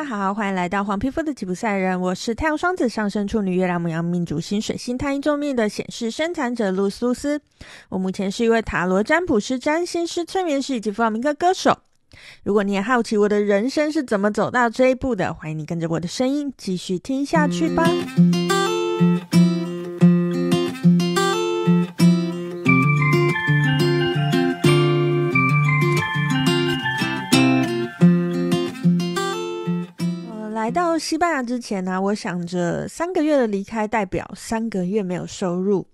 大家好，欢迎来到黄皮肤的吉普赛人，我是太阳双子上升处女月亮牧羊命主星水星太阴重命的显示生产者露丝露丝。我目前是一位塔罗占卜师、占星师、催眠师以及弗朗明哥歌手。如果你也好奇我的人生是怎么走到这一步的，欢迎你跟着我的声音继续听下去吧。西班牙之前呢、我想着三个月的离开代表三个月没有收入。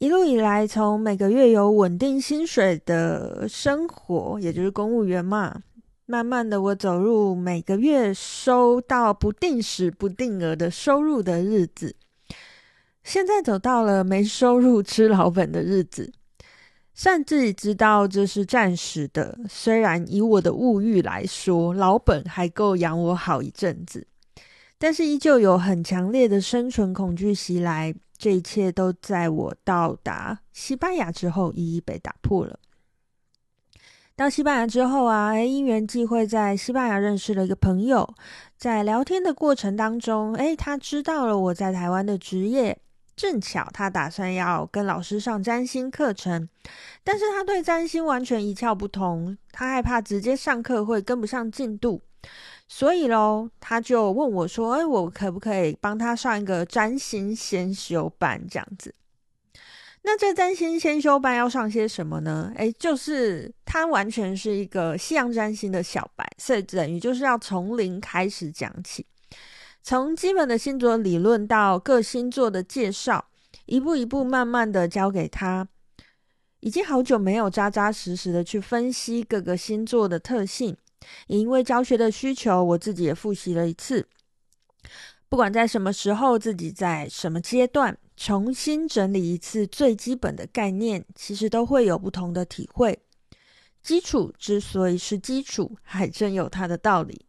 一路以来，从每个月有稳定薪水的生活，也就是公务员嘛，慢慢的我走入每个月收到不定时、不定额的收入的日子，现在走到了没收入吃老本的日子。擅自己知道这是暂时的，虽然以我的物欲来说，老本还够养我好一阵子，但是依旧有很强烈的生存恐惧袭来。这一切都在我到达西班牙之后一一被打破了。到西班牙之后啊，因缘际会在西班牙认识了一个朋友，在聊天的过程当中，诶，他知道了我在台湾的职业。正巧他打算要跟老师上占星课程，但是他对占星完全一窍不通，他害怕直接上课会跟不上进度，所以咯，他就问我说：“哎，我可不可以帮他上一个占星先修班？这样子？那这占星先修班要上些什么呢？哎，就是他完全是一个西洋占星的小白，所以等于就是要从零开始讲起。”从基本的星座理论到各星座的介绍，一步一步慢慢的教给他。已经好久没有扎扎实实的去分析各个星座的特性，也因为教学的需求，我自己也复习了一次。不管在什么时候，自己在什么阶段，重新整理一次最基本的概念，其实都会有不同的体会。基础之所以是基础，还真有它的道理。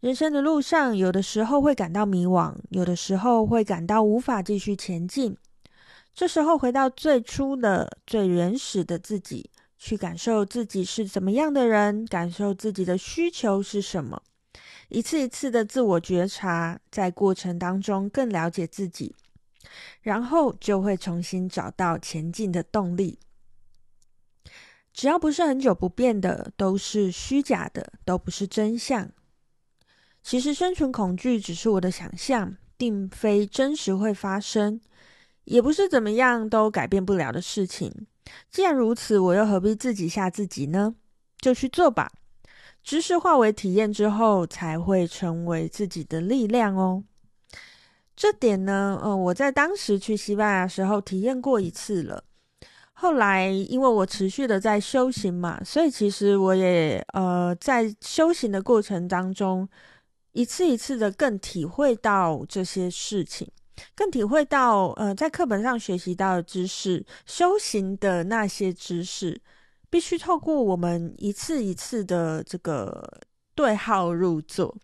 人生的路上，有的时候会感到迷惘，有的时候会感到无法继续前进。这时候，回到最初的、最原始的自己，去感受自己是怎么样的人，感受自己的需求是什么，一次一次的自我觉察，在过程当中更了解自己，然后就会重新找到前进的动力。只要不是很久不变的，都是虚假的，都不是真相。其实生存恐惧只是我的想象，并非真实会发生，也不是怎么样都改变不了的事情。既然如此，我又何必自己吓自己呢？就去做吧。知识化为体验之后，才会成为自己的力量哦。这点呢，呃，我在当时去西班牙时候体验过一次了。后来因为我持续的在修行嘛，所以其实我也呃在修行的过程当中。一次一次的更体会到这些事情，更体会到呃，在课本上学习到的知识，修行的那些知识，必须透过我们一次一次的这个对号入座，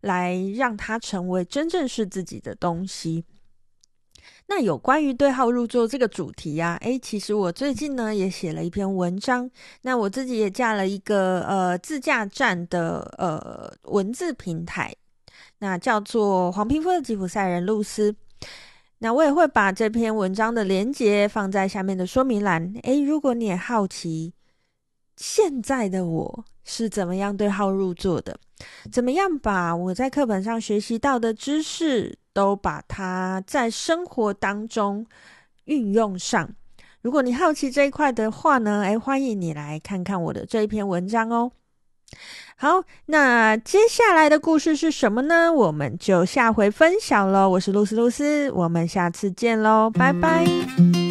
来让它成为真正是自己的东西。那有关于对号入座这个主题呀、啊，诶，其实我最近呢也写了一篇文章，那我自己也架了一个呃自驾站的呃文字平台，那叫做黄皮肤的吉普赛人露丝，那我也会把这篇文章的连结放在下面的说明栏，诶，如果你也好奇现在的我是怎么样对号入座的，怎么样把我在课本上学习到的知识。都把它在生活当中运用上。如果你好奇这一块的话呢，诶，欢迎你来看看我的这一篇文章哦。好，那接下来的故事是什么呢？我们就下回分享喽。我是露丝露丝，我们下次见喽，拜拜。